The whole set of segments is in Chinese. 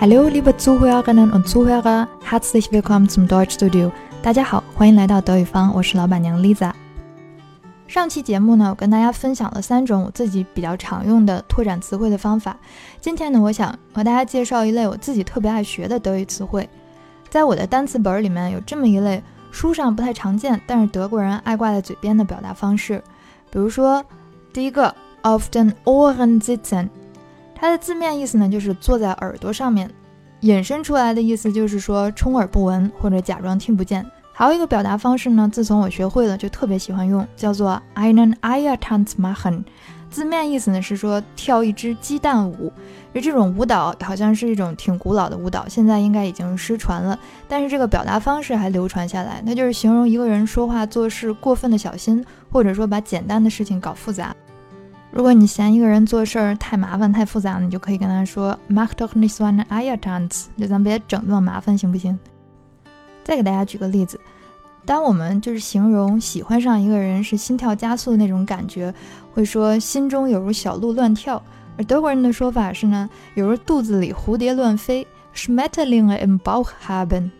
Hallo, liebe Zuhörerinnen und Zuhörer, herzlich willkommen zum Deutschstudio。大家好，欢迎来到德语坊，我是老板娘 Lisa。上期节目呢，我跟大家分享了三种我自己比较常用的拓展词汇的方法。今天呢，我想和大家介绍一类我自己特别爱学的德语词汇。在我的单词本里面有这么一类书上不太常见，但是德国人爱挂在嘴边的表达方式。比如说，第一个，often Ohren sitzen。它的字面意思呢，就是坐在耳朵上面，引申出来的意思就是说充耳不闻或者假装听不见。还有一个表达方式呢，自从我学会了就特别喜欢用，叫做 einen Eiertanz machen。字面意思呢是说跳一支鸡蛋舞。就这种舞蹈好像是一种挺古老的舞蹈，现在应该已经失传了，但是这个表达方式还流传下来。它就是形容一个人说话做事过分的小心，或者说把简单的事情搞复杂。如果你嫌一个人做事儿太麻烦、太复杂，你就可以跟他说 “Mach doch nicht so eine Eiertanz”，就咱别整那么麻烦，行不行？再给大家举个例子，当我们就是形容喜欢上一个人是心跳加速的那种感觉，会说心中有如小鹿乱跳；而德国人的说法是呢，有如肚子里蝴蝶乱飞，Schmetterlinge im Bauch haben。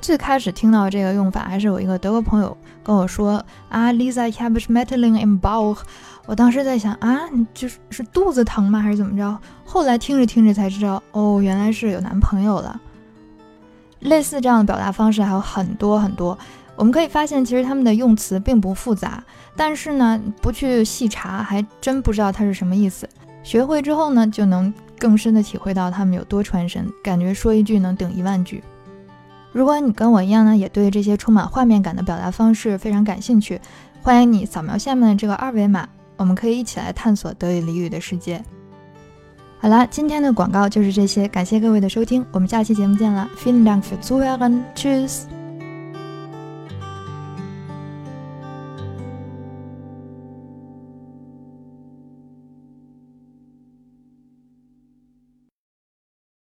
最开始听到这个用法，还是有一个德国朋友跟我说啊，Lisa，ich habe Schmetterlinge im Bauch。我当时在想啊，你就是是肚子疼吗，还是怎么着？后来听着听着才知道，哦，原来是有男朋友了。类似这样的表达方式还有很多很多，我们可以发现，其实他们的用词并不复杂，但是呢，不去细查，还真不知道它是什么意思。学会之后呢，就能更深的体会到他们有多传神，感觉说一句能顶一万句。如果你跟我一样呢，也对这些充满画面感的表达方式非常感兴趣，欢迎你扫描下面的这个二维码。我们可以一起来探索德语俚语的世界。好了，今天的广告就是这些，感谢各位的收听，我们下期节目见了。Vielen Dank für Zuhören, Tschüss。